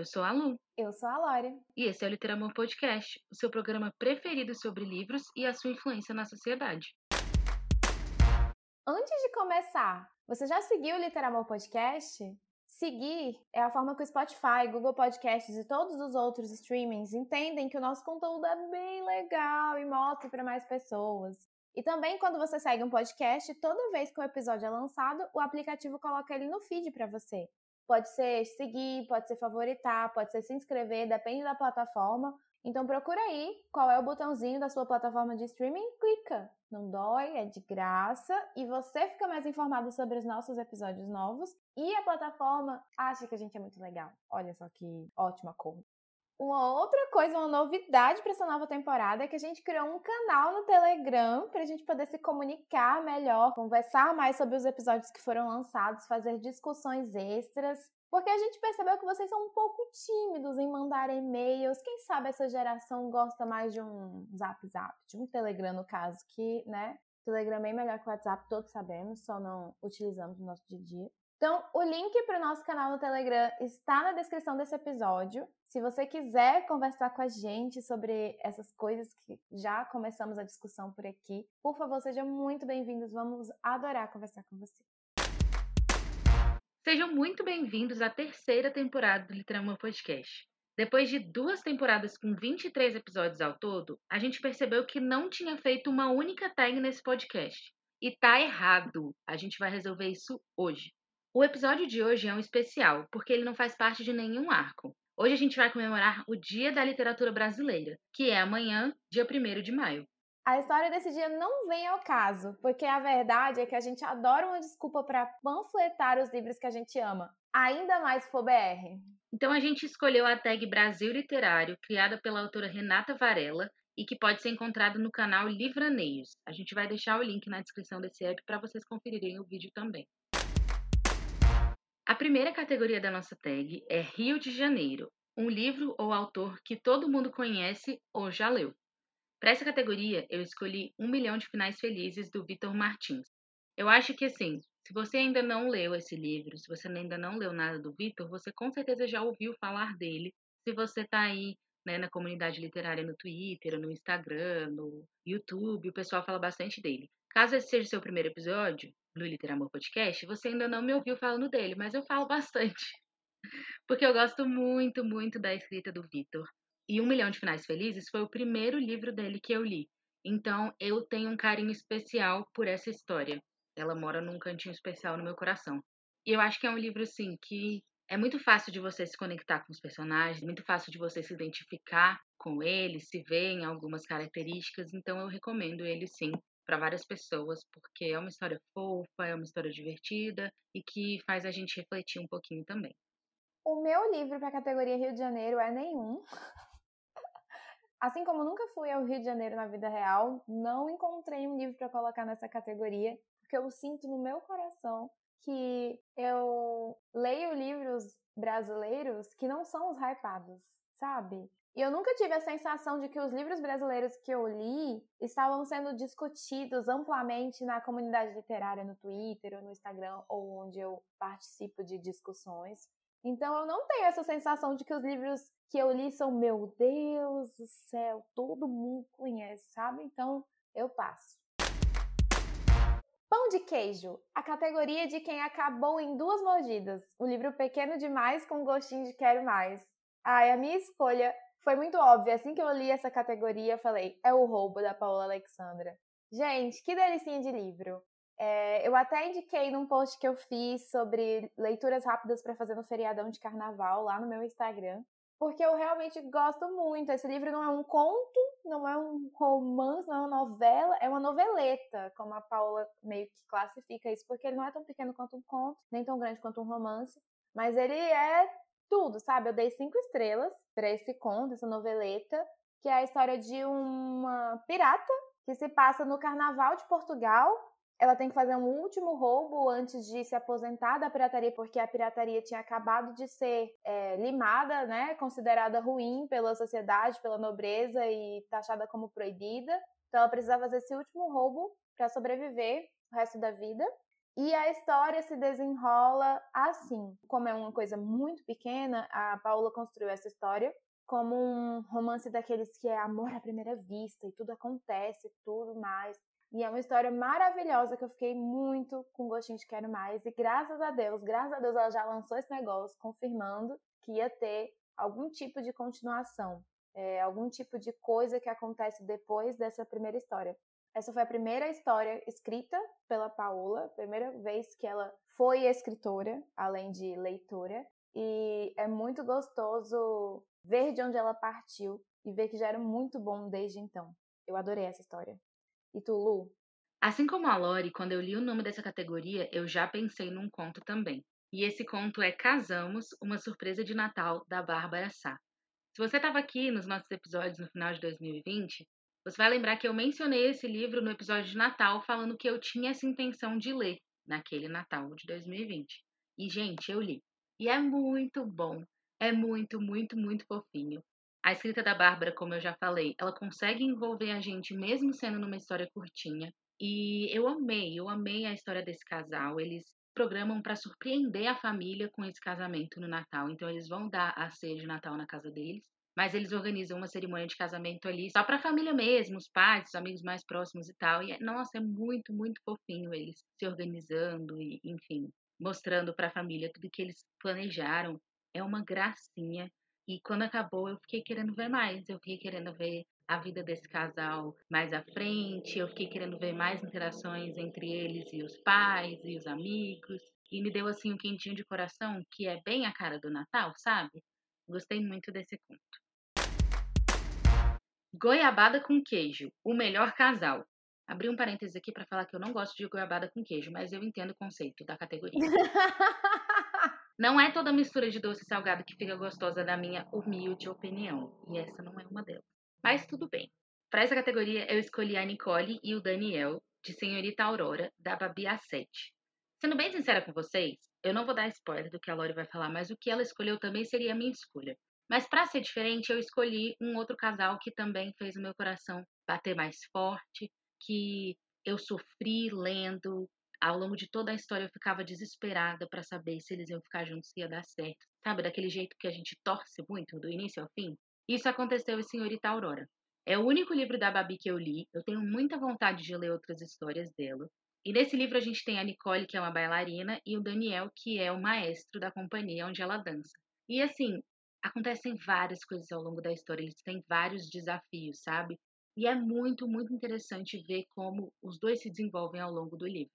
Eu sou a Lu. Eu sou a Lore. E esse é o Literamor Podcast, o seu programa preferido sobre livros e a sua influência na sociedade. Antes de começar, você já seguiu o Literamor Podcast? Seguir é a forma que o Spotify, Google Podcasts e todos os outros streamings entendem que o nosso conteúdo é bem legal e mostra para mais pessoas. E também, quando você segue um podcast, toda vez que o episódio é lançado, o aplicativo coloca ele no feed para você. Pode ser seguir, pode ser favoritar, pode ser se inscrever, depende da plataforma. Então procura aí qual é o botãozinho da sua plataforma de streaming e clica. Não dói, é de graça e você fica mais informado sobre os nossos episódios novos e a plataforma acha que a gente é muito legal. Olha só que ótima cor. Uma outra coisa, uma novidade para essa nova temporada é que a gente criou um canal no Telegram para a gente poder se comunicar melhor, conversar mais sobre os episódios que foram lançados, fazer discussões extras. Porque a gente percebeu que vocês são um pouco tímidos em mandar e-mails. Quem sabe essa geração gosta mais de um zap zap, de um Telegram no caso, que, né? Telegram é melhor que o WhatsApp, todos sabemos, só não utilizamos no nosso dia a dia. Então, o link para o nosso canal no Telegram está na descrição desse episódio. Se você quiser conversar com a gente sobre essas coisas que já começamos a discussão por aqui, por favor, sejam muito bem-vindos. Vamos adorar conversar com você. Sejam muito bem-vindos à terceira temporada do Literamor Podcast. Depois de duas temporadas com 23 episódios ao todo, a gente percebeu que não tinha feito uma única tag nesse podcast. E tá errado. A gente vai resolver isso hoje. O episódio de hoje é um especial, porque ele não faz parte de nenhum arco. Hoje a gente vai comemorar o Dia da Literatura Brasileira, que é amanhã, dia 1 de maio. A história desse dia não vem ao caso, porque a verdade é que a gente adora uma desculpa para panfletar os livros que a gente ama, ainda mais se for BR. Então a gente escolheu a tag Brasil Literário, criada pela autora Renata Varela, e que pode ser encontrado no canal Livraneios. A gente vai deixar o link na descrição desse app para vocês conferirem o vídeo também. A primeira categoria da nossa tag é Rio de Janeiro, um livro ou autor que todo mundo conhece ou já leu. Para essa categoria, eu escolhi Um Milhão de Finais Felizes, do Vitor Martins. Eu acho que, assim, se você ainda não leu esse livro, se você ainda não leu nada do Vitor, você com certeza já ouviu falar dele. Se você está aí né, na comunidade literária no Twitter, no Instagram, no YouTube, o pessoal fala bastante dele. Caso esse seja o seu primeiro episódio no Literamor Podcast, você ainda não me ouviu falando dele, mas eu falo bastante. Porque eu gosto muito, muito da escrita do Vitor. E Um Milhão de Finais Felizes foi o primeiro livro dele que eu li. Então eu tenho um carinho especial por essa história. Ela mora num cantinho especial no meu coração. E eu acho que é um livro, assim, que é muito fácil de você se conectar com os personagens, muito fácil de você se identificar com eles, se ver em algumas características. Então eu recomendo ele sim para várias pessoas, porque é uma história fofa, é uma história divertida e que faz a gente refletir um pouquinho também. O meu livro para a categoria Rio de Janeiro é nenhum. Assim como nunca fui ao Rio de Janeiro na vida real, não encontrei um livro para colocar nessa categoria, porque eu sinto no meu coração que eu leio livros brasileiros que não são os hypados, sabe? E eu nunca tive a sensação de que os livros brasileiros que eu li estavam sendo discutidos amplamente na comunidade literária no Twitter ou no Instagram ou onde eu participo de discussões. Então eu não tenho essa sensação de que os livros que eu li são meu Deus do céu, todo mundo conhece, sabe? Então eu passo. Pão de queijo, a categoria de quem acabou em duas mordidas. O livro pequeno demais com gostinho de quero mais. Ai, a minha escolha foi muito óbvio. Assim que eu li essa categoria, eu falei: é o roubo da Paula Alexandra. Gente, que delicinha de livro. É, eu até indiquei num post que eu fiz sobre leituras rápidas para fazer no feriadão de carnaval lá no meu Instagram, porque eu realmente gosto muito. Esse livro não é um conto, não é um romance, não é uma novela, é uma noveleta, como a Paula meio que classifica isso, porque ele não é tão pequeno quanto um conto, nem tão grande quanto um romance, mas ele é tudo, sabe? Eu dei cinco estrelas para esse conto, essa noveleta, que é a história de uma pirata que se passa no Carnaval de Portugal. Ela tem que fazer um último roubo antes de se aposentar da pirataria, porque a pirataria tinha acabado de ser é, limada, né? Considerada ruim pela sociedade, pela nobreza e taxada como proibida. Então ela precisava fazer esse último roubo para sobreviver o resto da vida. E a história se desenrola assim. Como é uma coisa muito pequena, a Paula construiu essa história como um romance daqueles que é amor à primeira vista e tudo acontece, tudo mais. E é uma história maravilhosa que eu fiquei muito com gostinho de quero mais. E graças a Deus, graças a Deus ela já lançou esse negócio, confirmando que ia ter algum tipo de continuação, é, algum tipo de coisa que acontece depois dessa primeira história. Essa foi a primeira história escrita pela Paola, primeira vez que ela foi escritora, além de leitora. E é muito gostoso ver de onde ela partiu e ver que já era muito bom desde então. Eu adorei essa história. E tu, Lu? Assim como a Lori, quando eu li o nome dessa categoria, eu já pensei num conto também. E esse conto é Casamos, uma surpresa de Natal, da Bárbara Sá. Se você estava aqui nos nossos episódios no final de 2020, você vai lembrar que eu mencionei esse livro no episódio de Natal, falando que eu tinha essa intenção de ler naquele Natal de 2020. E, gente, eu li. E é muito bom. É muito, muito, muito fofinho. A escrita da Bárbara, como eu já falei, ela consegue envolver a gente mesmo sendo numa história curtinha. E eu amei, eu amei a história desse casal. Eles programam para surpreender a família com esse casamento no Natal. Então eles vão dar a ceia de Natal na casa deles, mas eles organizam uma cerimônia de casamento ali só para a família mesmo, os pais, os amigos mais próximos e tal. E é, nossa, é muito, muito fofinho eles se organizando e, enfim, mostrando para a família tudo que eles planejaram é uma gracinha. E quando acabou, eu fiquei querendo ver mais. Eu fiquei querendo ver a vida desse casal mais à frente. Eu fiquei querendo ver mais interações entre eles e os pais e os amigos. E me deu assim um quentinho de coração, que é bem a cara do Natal, sabe? Gostei muito desse conto. Goiabada com queijo, o melhor casal. Abri um parênteses aqui para falar que eu não gosto de goiabada com queijo, mas eu entendo o conceito da categoria. Não é toda mistura de doce e salgado que fica gostosa, na minha humilde opinião. E essa não é uma delas. Mas tudo bem. Para essa categoria, eu escolhi a Nicole e o Daniel, de Senhorita Aurora, da Babi A7. Sendo bem sincera com vocês, eu não vou dar spoiler do que a Lori vai falar, mas o que ela escolheu também seria a minha escolha. Mas para ser diferente, eu escolhi um outro casal que também fez o meu coração bater mais forte, que eu sofri lendo, ao longo de toda a história eu ficava desesperada para saber se eles iam ficar juntos, se ia dar certo. Sabe, daquele jeito que a gente torce muito, do início ao fim? Isso aconteceu em Senhorita Aurora. É o único livro da Babi que eu li. Eu tenho muita vontade de ler outras histórias dela. E nesse livro a gente tem a Nicole, que é uma bailarina, e o Daniel, que é o maestro da companhia onde ela dança. E assim, acontecem várias coisas ao longo da história, eles têm vários desafios, sabe? E é muito, muito interessante ver como os dois se desenvolvem ao longo do livro.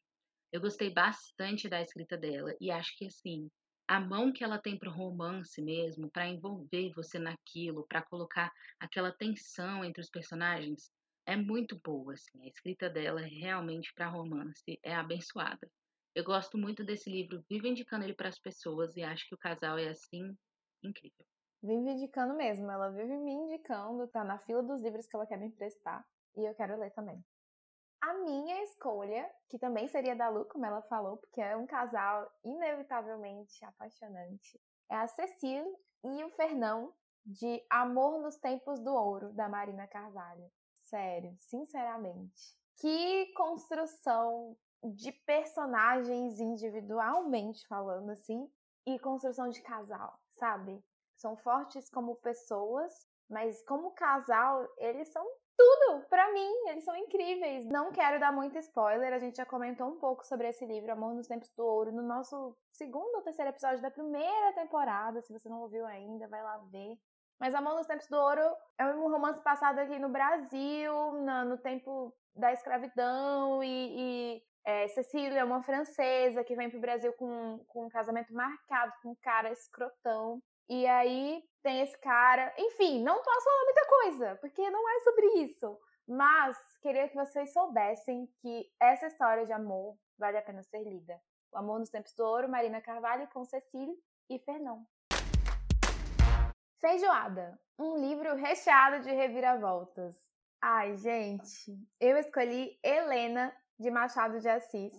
Eu gostei bastante da escrita dela e acho que assim, a mão que ela tem para o romance mesmo, para envolver você naquilo, para colocar aquela tensão entre os personagens, é muito boa, assim. A escrita dela realmente para romance é abençoada. Eu gosto muito desse livro, vivo indicando ele para as pessoas e acho que o casal é assim incrível. Vive indicando mesmo, ela vive me indicando, tá na fila dos livros que ela quer me emprestar e eu quero ler também. A minha escolha, que também seria da Lu, como ela falou, porque é um casal inevitavelmente apaixonante, é a Cecília e o Fernão de Amor nos Tempos do Ouro, da Marina Carvalho. Sério, sinceramente. Que construção de personagens individualmente falando assim, e construção de casal, sabe? São fortes como pessoas, mas como casal, eles são tudo para mim, eles são incríveis. Não quero dar muito spoiler, a gente já comentou um pouco sobre esse livro, Amor nos Tempos do Ouro, no nosso segundo ou terceiro episódio da primeira temporada. Se você não ouviu ainda, vai lá ver. Mas Amor nos Tempos do Ouro é um romance passado aqui no Brasil, no, no tempo da escravidão, e, e é, Cecília é uma francesa que vem pro Brasil com, com um casamento marcado com um cara escrotão. E aí tem esse cara. Enfim, não posso falar muita coisa, porque não é sobre isso. Mas queria que vocês soubessem que essa história de amor vale a pena ser lida. O Amor nos Tempos do Ouro, Marina Carvalho com Cecília e Fernão. Feijoada, um livro recheado de reviravoltas. Ai, gente, eu escolhi Helena de Machado de Assis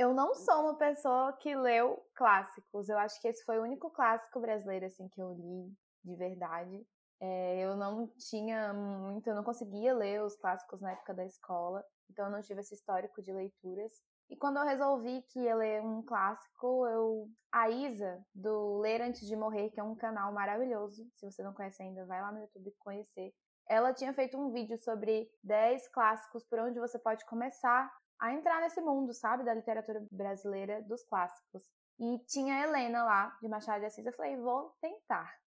eu não sou uma pessoa que leu clássicos. Eu acho que esse foi o único clássico brasileiro assim que eu li de verdade. É, eu não tinha muito, eu não conseguia ler os clássicos na época da escola, então eu não tive esse histórico de leituras. E quando eu resolvi que ia ler um clássico, eu a Isa do Ler Antes de Morrer, que é um canal maravilhoso, se você não conhece ainda, vai lá no YouTube conhecer. Ela tinha feito um vídeo sobre 10 clássicos por onde você pode começar a entrar nesse mundo, sabe, da literatura brasileira dos clássicos. E tinha Helena lá, de Machado de Assis. Eu falei, vou tentar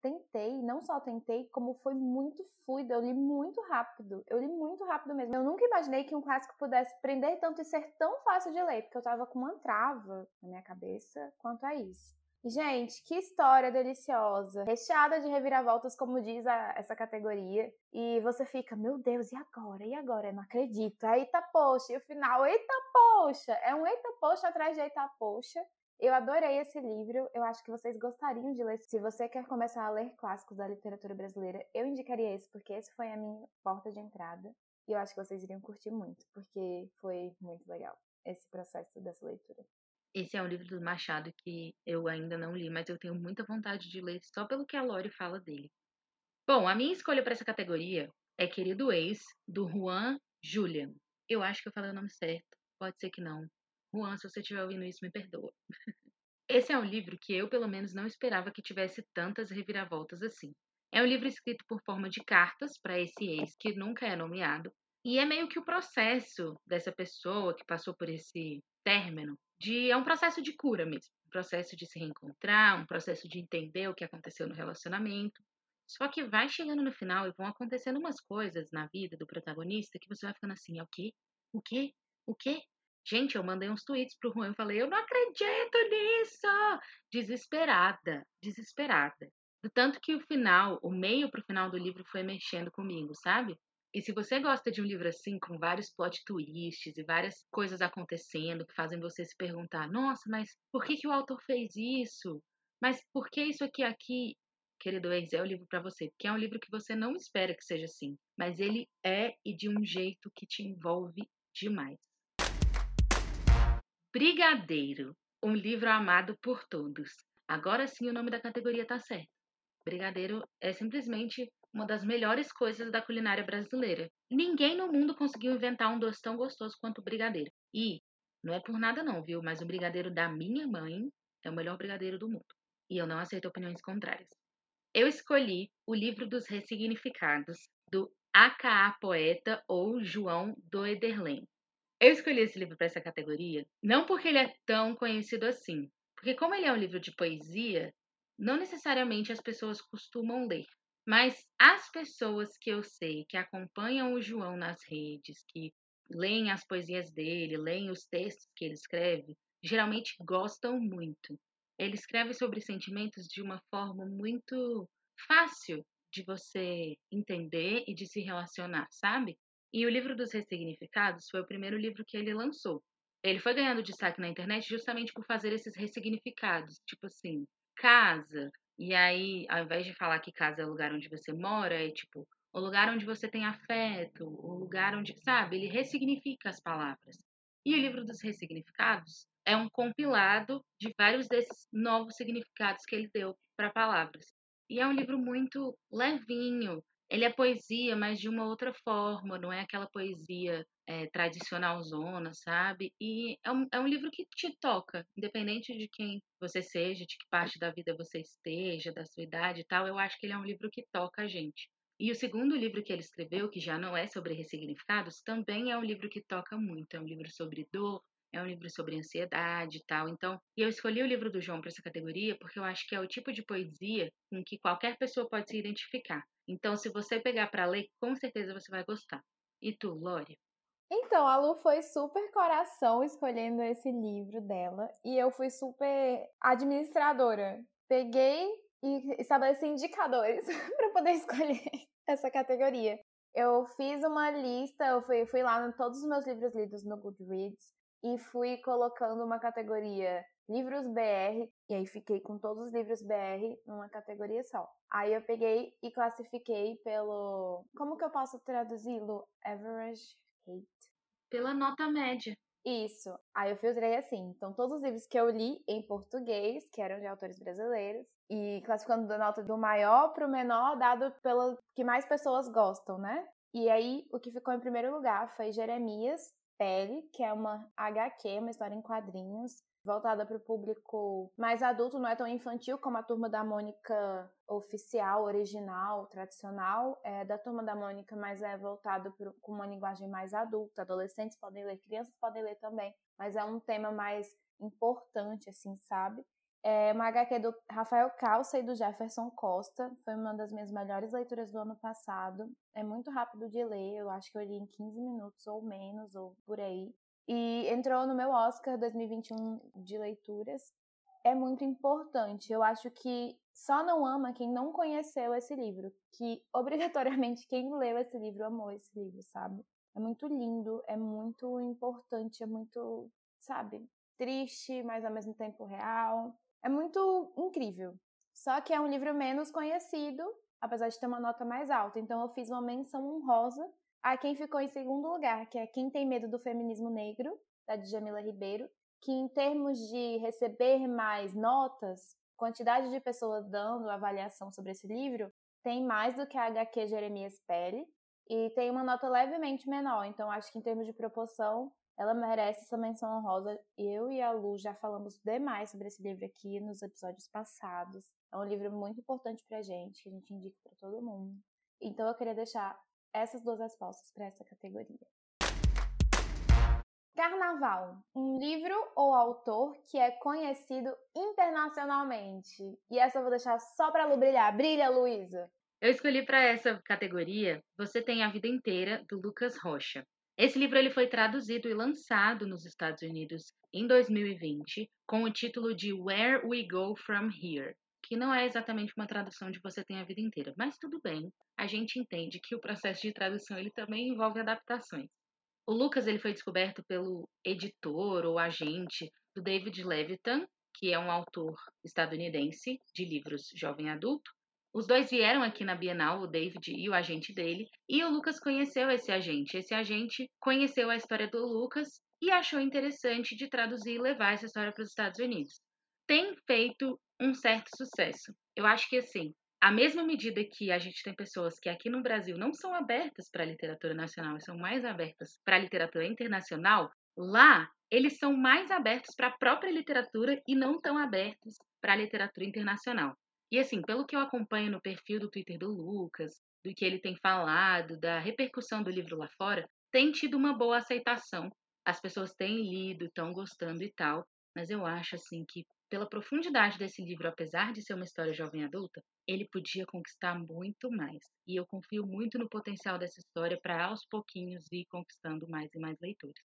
tentei, não só tentei, como foi muito fluido. Eu li muito rápido. Eu li muito rápido mesmo. Eu nunca imaginei que um clássico pudesse prender tanto e ser tão fácil de ler, porque eu tava com uma trava na minha cabeça quanto a isso. Gente, que história deliciosa, recheada de reviravoltas, como diz a, essa categoria. E você fica, meu Deus, e agora? E agora? Eu não acredito. Eita poxa, e o final, eita poxa! É um eita poxa atrás de eita poxa. Eu adorei esse livro, eu acho que vocês gostariam de ler. Se você quer começar a ler clássicos da literatura brasileira, eu indicaria esse, porque esse foi a minha porta de entrada. E eu acho que vocês iriam curtir muito, porque foi muito legal esse processo dessa leitura. Esse é um livro do Machado que eu ainda não li, mas eu tenho muita vontade de ler só pelo que a Lori fala dele. Bom, a minha escolha para essa categoria é Querido Ex, do Juan Julian. Eu acho que eu falei o nome certo, pode ser que não. Juan, se você estiver ouvindo isso, me perdoa. Esse é um livro que eu, pelo menos, não esperava que tivesse tantas reviravoltas assim. É um livro escrito por forma de cartas para esse ex que nunca é nomeado. E é meio que o processo dessa pessoa que passou por esse término de é um processo de cura mesmo, um processo de se reencontrar, um processo de entender o que aconteceu no relacionamento. Só que vai chegando no final e vão acontecendo umas coisas na vida do protagonista que você vai ficando assim, é o quê? O quê? O quê? Gente, eu mandei uns tweets pro Juan e falei, eu não acredito nisso! Desesperada, desesperada. Do tanto que o final, o meio pro final do livro foi mexendo comigo, sabe? E se você gosta de um livro assim, com vários plot twists e várias coisas acontecendo que fazem você se perguntar, nossa, mas por que, que o autor fez isso? Mas por que isso aqui aqui? Querido ex, é o livro para você, porque é um livro que você não espera que seja assim, mas ele é e de um jeito que te envolve demais. Brigadeiro, um livro amado por todos. Agora sim o nome da categoria está certo. Brigadeiro é simplesmente uma das melhores coisas da culinária brasileira. Ninguém no mundo conseguiu inventar um doce tão gostoso quanto o brigadeiro. E não é por nada não, viu? Mas o brigadeiro da minha mãe é o melhor brigadeiro do mundo. E eu não aceito opiniões contrárias. Eu escolhi o livro dos ressignificados do AKA Poeta ou João Doederlen. Eu escolhi esse livro para essa categoria não porque ele é tão conhecido assim, porque como ele é um livro de poesia, não necessariamente as pessoas costumam ler. Mas as pessoas que eu sei que acompanham o João nas redes, que leem as poesias dele, leem os textos que ele escreve, geralmente gostam muito. Ele escreve sobre sentimentos de uma forma muito fácil de você entender e de se relacionar, sabe? E o livro dos ressignificados foi o primeiro livro que ele lançou. Ele foi ganhando destaque na internet justamente por fazer esses ressignificados, tipo assim, casa. E aí, ao invés de falar que casa é o lugar onde você mora, é tipo o lugar onde você tem afeto, o lugar onde, sabe, ele ressignifica as palavras. E o livro dos ressignificados é um compilado de vários desses novos significados que ele deu para palavras. E é um livro muito levinho, ele é poesia, mas de uma outra forma, não é aquela poesia é, tradicional zona, sabe? E é um, é um livro que te toca, independente de quem você seja, de que parte da vida você esteja, da sua idade e tal, eu acho que ele é um livro que toca a gente. E o segundo livro que ele escreveu, que já não é sobre ressignificados, também é um livro que toca muito. É um livro sobre dor, é um livro sobre ansiedade e tal. Então, e eu escolhi o livro do João para essa categoria porque eu acho que é o tipo de poesia com que qualquer pessoa pode se identificar. Então, se você pegar para ler, com certeza você vai gostar. E tu, Lore? Então, a Lu foi super coração escolhendo esse livro dela e eu fui super administradora. Peguei e estabeleci indicadores para poder escolher essa categoria. Eu fiz uma lista, eu fui, fui lá em todos os meus livros lidos no Goodreads e fui colocando uma categoria livros BR, e aí fiquei com todos os livros BR numa categoria só. Aí eu peguei e classifiquei pelo. Como que eu posso traduzi-lo? Average Hate. Pela nota média. Isso. Aí eu filtrei assim. Então, todos os livros que eu li em português, que eram de autores brasileiros, e classificando da nota do maior para o menor, dado pelo que mais pessoas gostam, né? E aí, o que ficou em primeiro lugar foi Jeremias, Pele, que é uma HQ, uma história em quadrinhos, voltada para o público mais adulto, não é tão infantil como a Turma da Mônica oficial, original, tradicional. É da Turma da Mônica, mas é voltado com uma linguagem mais adulta. Adolescentes podem ler, crianças podem ler também, mas é um tema mais importante, assim, sabe? É uma HQ do Rafael Calça e do Jefferson Costa. Foi uma das minhas melhores leituras do ano passado. É muito rápido de ler, eu acho que eu li em 15 minutos ou menos, ou por aí. E entrou no meu Oscar 2021 de leituras. É muito importante. Eu acho que só não ama quem não conheceu esse livro, que obrigatoriamente quem leu esse livro amou esse livro, sabe? É muito lindo, é muito importante, é muito, sabe, triste, mas ao mesmo tempo real. É muito incrível. Só que é um livro menos conhecido, apesar de ter uma nota mais alta. Então eu fiz uma menção honrosa a quem ficou em segundo lugar, que é Quem Tem Medo do Feminismo Negro, da Djamila Ribeiro, que em termos de receber mais notas, quantidade de pessoas dando avaliação sobre esse livro, tem mais do que a HQ Jeremias Pele e tem uma nota levemente menor. Então acho que em termos de proporção, ela merece essa menção honrosa. Eu e a Lu já falamos demais sobre esse livro aqui nos episódios passados. É um livro muito importante pra gente, que a gente indica para todo mundo. Então eu queria deixar essas duas respostas para essa categoria. Carnaval, um livro ou autor que é conhecido internacionalmente. E essa eu vou deixar só para Lu brilhar. Brilha, Luísa! Eu escolhi para essa categoria Você Tem a Vida Inteira, do Lucas Rocha. Esse livro ele foi traduzido e lançado nos Estados Unidos em 2020 com o título de Where We Go From Here, que não é exatamente uma tradução de Você Tem a Vida Inteira, mas tudo bem, a gente entende que o processo de tradução ele também envolve adaptações. O Lucas ele foi descoberto pelo editor ou agente do David Levitan, que é um autor estadunidense de livros jovem adulto, os dois vieram aqui na Bienal, o David e o agente dele, e o Lucas conheceu esse agente. Esse agente conheceu a história do Lucas e achou interessante de traduzir e levar essa história para os Estados Unidos. Tem feito um certo sucesso. Eu acho que assim, à mesma medida que a gente tem pessoas que aqui no Brasil não são abertas para a literatura nacional são mais abertas para a literatura internacional, lá eles são mais abertos para a própria literatura e não tão abertos para a literatura internacional. E assim, pelo que eu acompanho no perfil do Twitter do Lucas, do que ele tem falado, da repercussão do livro lá fora, tem tido uma boa aceitação. As pessoas têm lido, estão gostando e tal, mas eu acho assim que pela profundidade desse livro, apesar de ser uma história jovem adulta, ele podia conquistar muito mais. E eu confio muito no potencial dessa história para aos pouquinhos ir conquistando mais e mais leitores.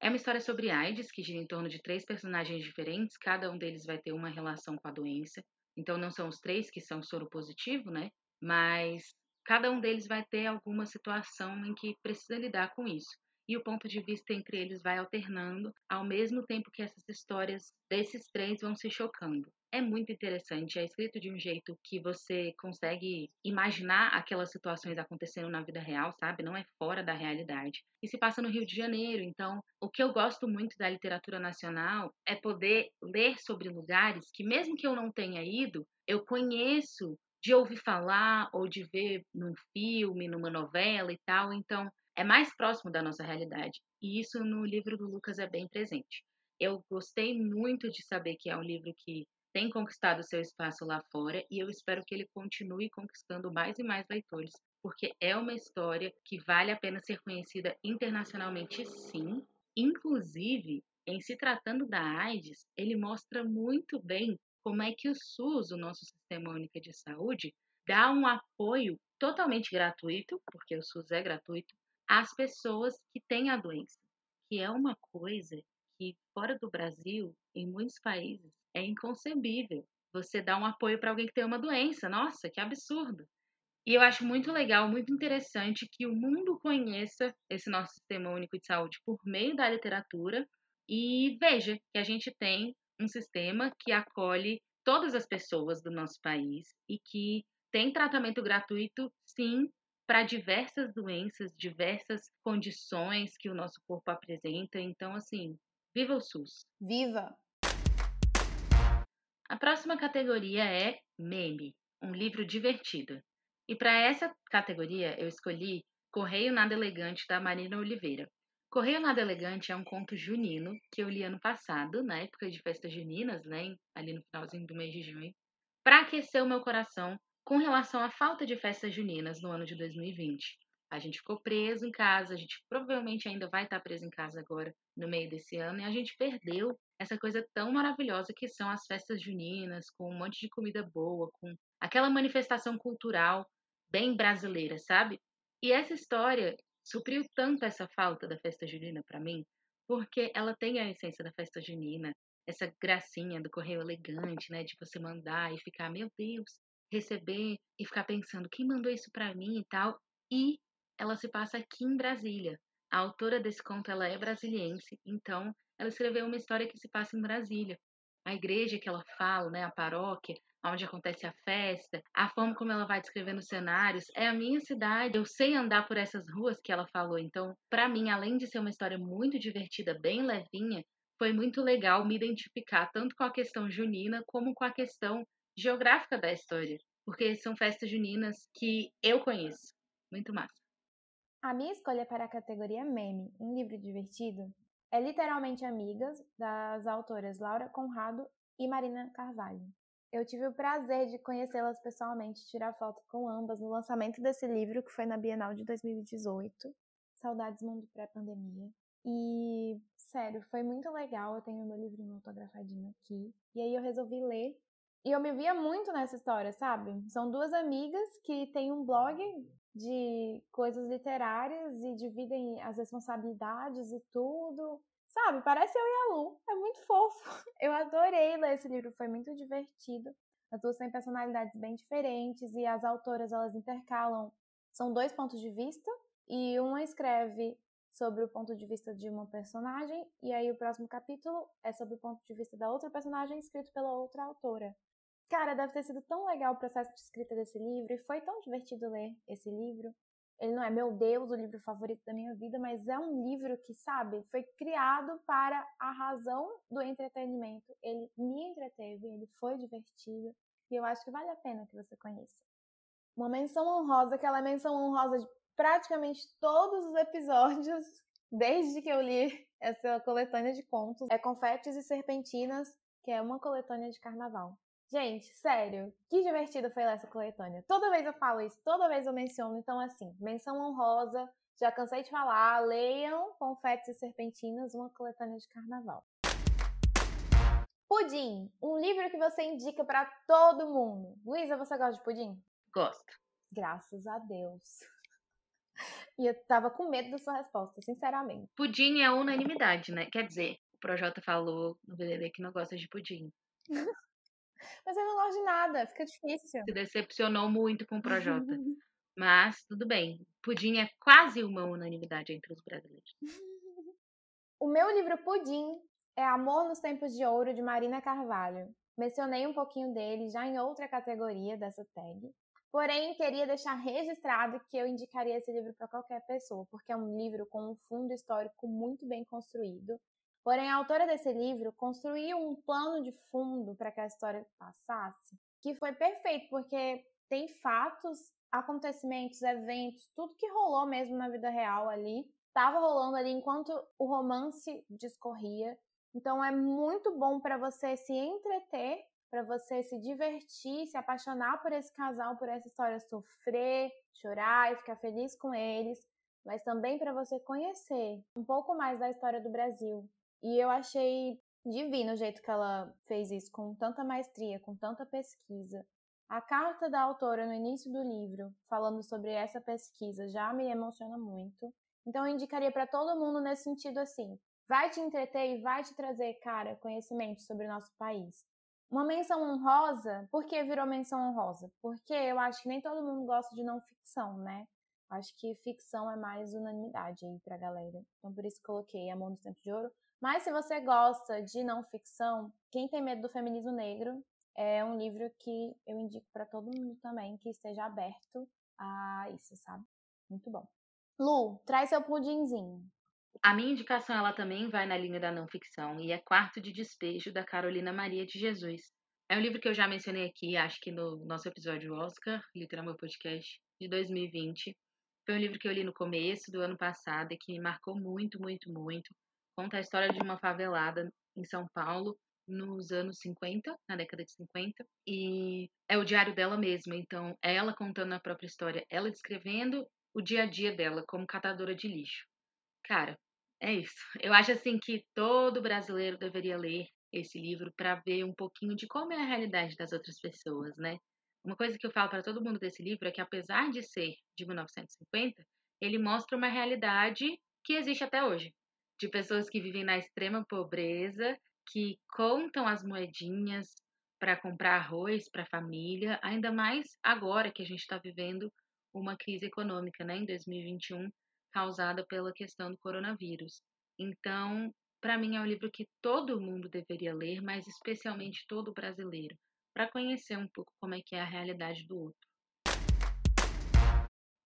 É uma história sobre AIDS que gira em torno de três personagens diferentes, cada um deles vai ter uma relação com a doença. Então não são os três que são soro positivo, né? Mas cada um deles vai ter alguma situação em que precisa lidar com isso. E o ponto de vista entre eles vai alternando ao mesmo tempo que essas histórias desses três vão se chocando é muito interessante, é escrito de um jeito que você consegue imaginar aquelas situações acontecendo na vida real, sabe? Não é fora da realidade. E se passa no Rio de Janeiro, então o que eu gosto muito da literatura nacional é poder ler sobre lugares que, mesmo que eu não tenha ido, eu conheço de ouvir falar ou de ver num filme, numa novela e tal, então é mais próximo da nossa realidade. E isso no livro do Lucas é bem presente. Eu gostei muito de saber que é um livro que tem conquistado seu espaço lá fora e eu espero que ele continue conquistando mais e mais leitores, porque é uma história que vale a pena ser conhecida internacionalmente, sim. Inclusive, em se tratando da AIDS, ele mostra muito bem como é que o SUS, o nosso Sistema Único de Saúde, dá um apoio totalmente gratuito, porque o SUS é gratuito, às pessoas que têm a doença, que é uma coisa que fora do Brasil, em muitos países, é inconcebível. Você dar um apoio para alguém que tem uma doença. Nossa, que absurdo! E eu acho muito legal, muito interessante que o mundo conheça esse nosso sistema único de saúde por meio da literatura e veja que a gente tem um sistema que acolhe todas as pessoas do nosso país e que tem tratamento gratuito, sim, para diversas doenças, diversas condições que o nosso corpo apresenta. Então, assim, viva o SUS! Viva! A próxima categoria é meme, um livro divertido. E para essa categoria eu escolhi Correio Nada Elegante da Marina Oliveira. Correio Nada Elegante é um conto junino que eu li ano passado, na época de festas juninas, né, ali no finalzinho do mês de junho, para aquecer o meu coração com relação à falta de festas juninas no ano de 2020. A gente ficou preso em casa, a gente provavelmente ainda vai estar preso em casa agora no meio desse ano, e a gente perdeu essa coisa tão maravilhosa que são as festas juninas, com um monte de comida boa, com aquela manifestação cultural bem brasileira, sabe? E essa história supriu tanto essa falta da festa junina para mim, porque ela tem a essência da festa junina, essa gracinha do correio elegante, né, de você mandar e ficar, meu Deus, receber e ficar pensando quem mandou isso para mim e tal. E ela se passa aqui em Brasília. A autora desse conto ela é brasiliense, então ela escreveu uma história que se passa em Brasília. A igreja que ela fala, né, a paróquia, onde acontece a festa, a forma como ela vai descrevendo os cenários, é a minha cidade. Eu sei andar por essas ruas que ela falou. Então, para mim, além de ser uma história muito divertida, bem levinha, foi muito legal me identificar tanto com a questão junina como com a questão geográfica da história, porque são festas juninas que eu conheço. Muito massa. A minha escolha para a categoria meme, um livro divertido, é literalmente Amigas, das autoras Laura Conrado e Marina Carvalho. Eu tive o prazer de conhecê-las pessoalmente, tirar foto com ambas no lançamento desse livro, que foi na Bienal de 2018. Saudades Mundo Pré-Pandemia. E, sério, foi muito legal. Eu tenho meu livrinho autografadinho aqui. E aí eu resolvi ler. E eu me via muito nessa história, sabe? São duas amigas que têm um blog de coisas literárias e dividem as responsabilidades e tudo. Sabe, parece eu e a Lu. É muito fofo. Eu adorei ler esse livro, foi muito divertido. As duas têm personalidades bem diferentes e as autoras elas intercalam. São dois pontos de vista e uma escreve sobre o ponto de vista de uma personagem e aí o próximo capítulo é sobre o ponto de vista da outra personagem escrito pela outra autora. Cara, deve ter sido tão legal o processo de escrita desse livro e foi tão divertido ler esse livro. Ele não é meu Deus, o livro favorito da minha vida, mas é um livro que, sabe, foi criado para a razão do entretenimento. Ele me entreteve, ele foi divertido e eu acho que vale a pena que você conheça. Uma menção honrosa, que ela é menção honrosa de praticamente todos os episódios, desde que eu li essa coletânea de contos, é Confetes e Serpentinas, que é uma coletânea de carnaval. Gente, sério, que divertido foi essa coletânea. Toda vez eu falo isso, toda vez eu menciono, então assim, menção honrosa, já cansei de falar, leiam Confetes e Serpentinas, uma coletânea de carnaval. Pudim, um livro que você indica para todo mundo. Luísa, você gosta de pudim? Gosto. Graças a Deus. E eu tava com medo da sua resposta, sinceramente. Pudim é unanimidade, né? Quer dizer, o Projota falou no BBB que não gosta de pudim. Mas eu não gosto de nada, fica difícil. Se decepcionou muito com o Projota. Mas tudo bem. Pudim é quase uma unanimidade entre os brasileiros. O meu livro Pudim é Amor nos Tempos de Ouro, de Marina Carvalho. Mencionei um pouquinho dele já em outra categoria dessa tag. Porém, queria deixar registrado que eu indicaria esse livro para qualquer pessoa, porque é um livro com um fundo histórico muito bem construído Porém, a autora desse livro construiu um plano de fundo para que a história passasse, que foi perfeito, porque tem fatos, acontecimentos, eventos, tudo que rolou mesmo na vida real ali, estava rolando ali enquanto o romance discorria. Então é muito bom para você se entreter, para você se divertir, se apaixonar por esse casal, por essa história, sofrer, chorar e ficar feliz com eles, mas também para você conhecer um pouco mais da história do Brasil, e eu achei divino o jeito que ela fez isso, com tanta maestria, com tanta pesquisa. A carta da autora no início do livro, falando sobre essa pesquisa, já me emociona muito. Então eu indicaria para todo mundo nesse sentido assim: vai te entreter e vai te trazer, cara, conhecimento sobre o nosso país. Uma menção honrosa, por que virou menção honrosa? Porque eu acho que nem todo mundo gosta de não ficção, né? Acho que ficção é mais unanimidade aí pra galera. Então por isso coloquei Amor nos Tempos de Ouro. Mas se você gosta de não ficção, Quem Tem Medo do Feminismo Negro é um livro que eu indico para todo mundo também que esteja aberto a isso, sabe? Muito bom. Lu, traz seu pudinzinho. A minha indicação ela também vai na linha da não ficção e é Quarto de Despejo da Carolina Maria de Jesus. É um livro que eu já mencionei aqui, acho que no nosso episódio Oscar, Literal Meu Podcast de 2020. Foi um livro que eu li no começo do ano passado e que me marcou muito, muito, muito. Conta a história de uma favelada em São Paulo nos anos 50, na década de 50, e é o diário dela mesma, então é ela contando a própria história, ela descrevendo o dia a dia dela como catadora de lixo. Cara, é isso. Eu acho assim que todo brasileiro deveria ler esse livro para ver um pouquinho de como é a realidade das outras pessoas, né? Uma coisa que eu falo para todo mundo desse livro é que, apesar de ser de 1950, ele mostra uma realidade que existe até hoje. De pessoas que vivem na extrema pobreza, que contam as moedinhas para comprar arroz para a família, ainda mais agora que a gente está vivendo uma crise econômica, né, em 2021, causada pela questão do coronavírus. Então, para mim é um livro que todo mundo deveria ler, mas especialmente todo brasileiro, para conhecer um pouco como é que é a realidade do outro.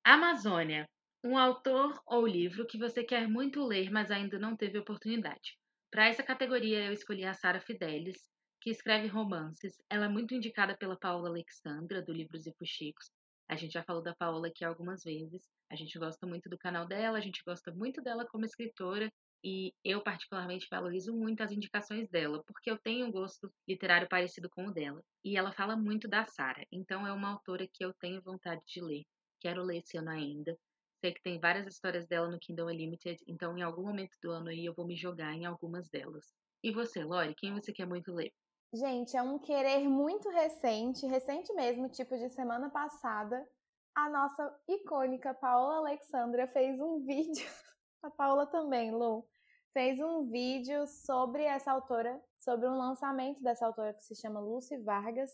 Amazônia, um autor ou livro que você quer muito ler, mas ainda não teve oportunidade. Para essa categoria eu escolhi a Sara Fidelis, que escreve romances. Ela é muito indicada pela Paola Alexandra, do Livros e Fuxicos. A gente já falou da Paola aqui algumas vezes. A gente gosta muito do canal dela, a gente gosta muito dela como escritora e eu, particularmente, valorizo muito as indicações dela, porque eu tenho um gosto literário parecido com o dela. E ela fala muito da Sara, então é uma autora que eu tenho vontade de ler. Quero ler esse ano ainda. Sei que tem várias histórias dela no Kindle Unlimited, então em algum momento do ano aí eu vou me jogar em algumas delas. E você, Lori, quem você quer muito ler? Gente, é um querer muito recente, recente mesmo, tipo de semana passada. A nossa icônica Paola Alexandra fez um vídeo a Paula também, Lu, fez um vídeo sobre essa autora, sobre um lançamento dessa autora que se chama Lucy Vargas.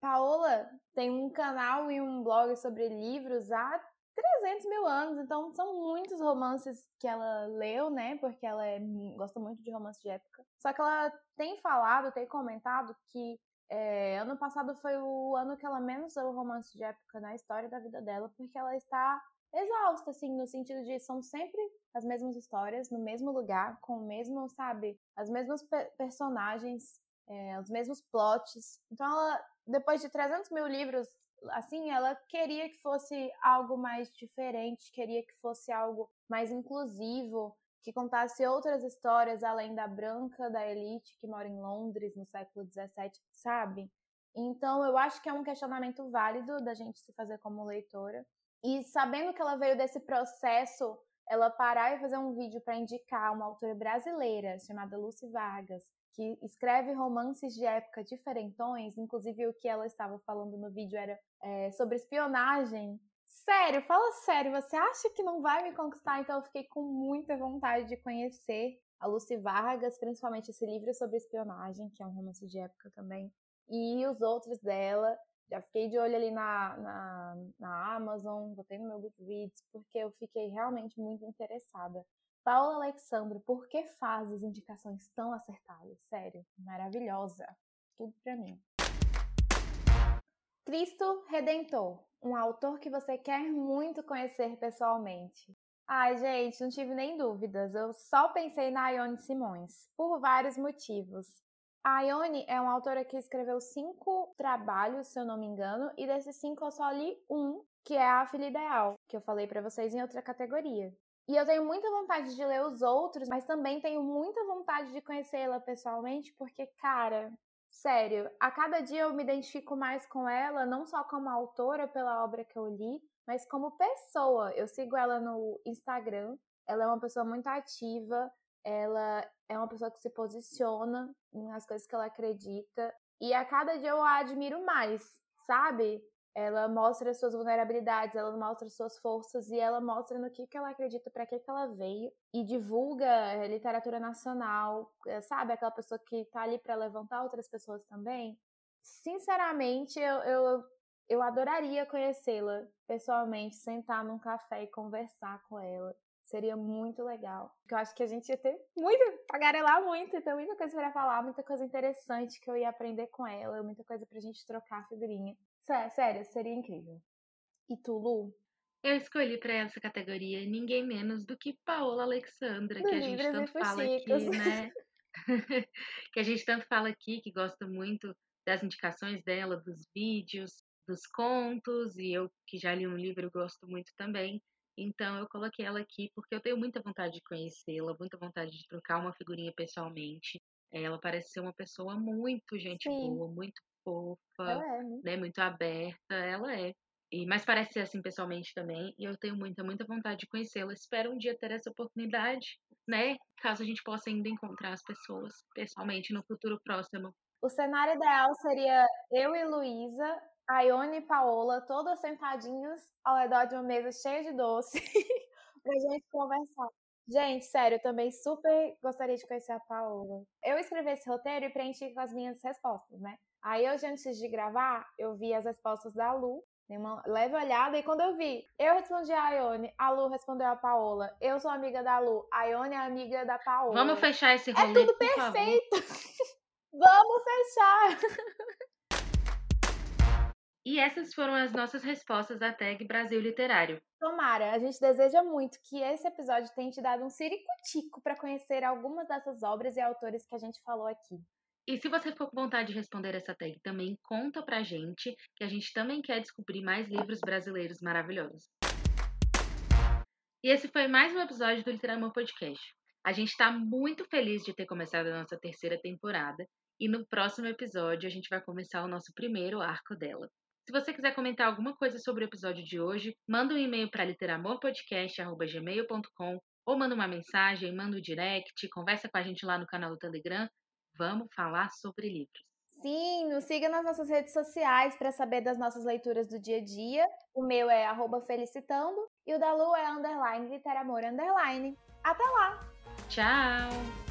Paola tem um canal e um blog sobre livros há 300 mil anos, então são muitos romances que ela leu, né? Porque ela é, gosta muito de romance de época. Só que ela tem falado, tem comentado que é, ano passado foi o ano que ela menos leu romance de época na história da vida dela, porque ela está exausta, assim, no sentido de são sempre as mesmas histórias, no mesmo lugar, com o mesmo, sabe, as mesmas pe personagens, é, os mesmos plots. Então, ela, depois de 300 mil livros, assim, ela queria que fosse algo mais diferente, queria que fosse algo mais inclusivo, que contasse outras histórias além da branca, da elite que mora em Londres no século XVII, sabe? Então, eu acho que é um questionamento válido da gente se fazer como leitora. E sabendo que ela veio desse processo, ela parar e fazer um vídeo para indicar uma autora brasileira chamada Lucy Vargas, que escreve romances de época diferentões, inclusive o que ela estava falando no vídeo era é, sobre espionagem. Sério, fala sério, você acha que não vai me conquistar? Então eu fiquei com muita vontade de conhecer a Lucy Vargas, principalmente esse livro sobre espionagem, que é um romance de época também, e os outros dela. Já fiquei de olho ali na, na, na Amazon, botei no meu Goodreads, porque eu fiquei realmente muito interessada. Paula Alexandre, por que faz as indicações tão acertadas? Sério, maravilhosa. Tudo pra mim. Cristo Redentor, um autor que você quer muito conhecer pessoalmente. Ai, gente, não tive nem dúvidas. Eu só pensei na Ione Simões, por vários motivos. A Ione é uma autora que escreveu cinco trabalhos, se eu não me engano, e desses cinco eu só li um, que é A Filha Ideal, que eu falei para vocês em outra categoria. E eu tenho muita vontade de ler os outros, mas também tenho muita vontade de conhecê-la pessoalmente, porque, cara, sério, a cada dia eu me identifico mais com ela, não só como autora pela obra que eu li, mas como pessoa. Eu sigo ela no Instagram, ela é uma pessoa muito ativa, ela é uma pessoa que se posiciona nas coisas que ela acredita. E a cada dia eu a admiro mais, sabe? Ela mostra suas vulnerabilidades, ela mostra suas forças e ela mostra no que, que ela acredita, para que, que ela veio e divulga eh, literatura nacional, eh, sabe? Aquela pessoa que tá ali para levantar outras pessoas também. Sinceramente, eu, eu, eu adoraria conhecê-la pessoalmente, sentar num café e conversar com ela. Seria muito legal. Eu acho que a gente ia ter muito, tagarelar muito, então muita coisa para falar, muita coisa interessante que eu ia aprender com ela, muita coisa pra gente trocar figurinha. Sério, seria incrível. E tu, Lu? Eu escolhi para essa categoria ninguém menos do que Paola Alexandra, que a gente tanto fala aqui, né? que a gente tanto fala aqui, que gosta muito das indicações dela, dos vídeos, dos contos, e eu que já li um livro gosto muito também. Então eu coloquei ela aqui porque eu tenho muita vontade de conhecê-la, muita vontade de trocar uma figurinha pessoalmente. Ela parece ser uma pessoa muito gente Sim. boa, muito fofa, é, né? né, muito aberta, ela é. E, mas parece ser assim pessoalmente também, e eu tenho muita, muita vontade de conhecê-la. Espero um dia ter essa oportunidade, né? Caso a gente possa ainda encontrar as pessoas pessoalmente no futuro próximo. O cenário ideal seria eu e Luísa, a Ione e Paola, todas sentadinhas ao redor de uma mesa cheia de doce, pra gente conversar. Gente, sério, eu também super gostaria de conhecer a Paola. Eu escrevi esse roteiro e preenchi com as minhas respostas, né? Aí hoje, antes de gravar, eu vi as respostas da Lu, dei uma leve olhada, e quando eu vi, eu respondi a Ione, a Lu respondeu a Paola, eu sou amiga da Lu, a Ione é amiga da Paola. Vamos fechar esse É rolê, tudo por favor. perfeito! Vamos fechar! E essas foram as nossas respostas da tag Brasil Literário. Tomara, a gente deseja muito que esse episódio tenha te dado um ciricutico para conhecer algumas dessas obras e autores que a gente falou aqui. E se você ficou com vontade de responder essa tag também, conta pra gente, que a gente também quer descobrir mais livros brasileiros maravilhosos. E esse foi mais um episódio do Literamor Podcast. A gente está muito feliz de ter começado a nossa terceira temporada e no próximo episódio a gente vai começar o nosso primeiro arco dela. Se você quiser comentar alguma coisa sobre o episódio de hoje, manda um e-mail para literamorpodcast.gmail.com ou manda uma mensagem, manda um direct, conversa com a gente lá no canal do Telegram. Vamos falar sobre livros. Sim, nos siga nas nossas redes sociais para saber das nossas leituras do dia a dia. O meu é arroba felicitando e o da Lu é underline literamor underline. Até lá! Tchau!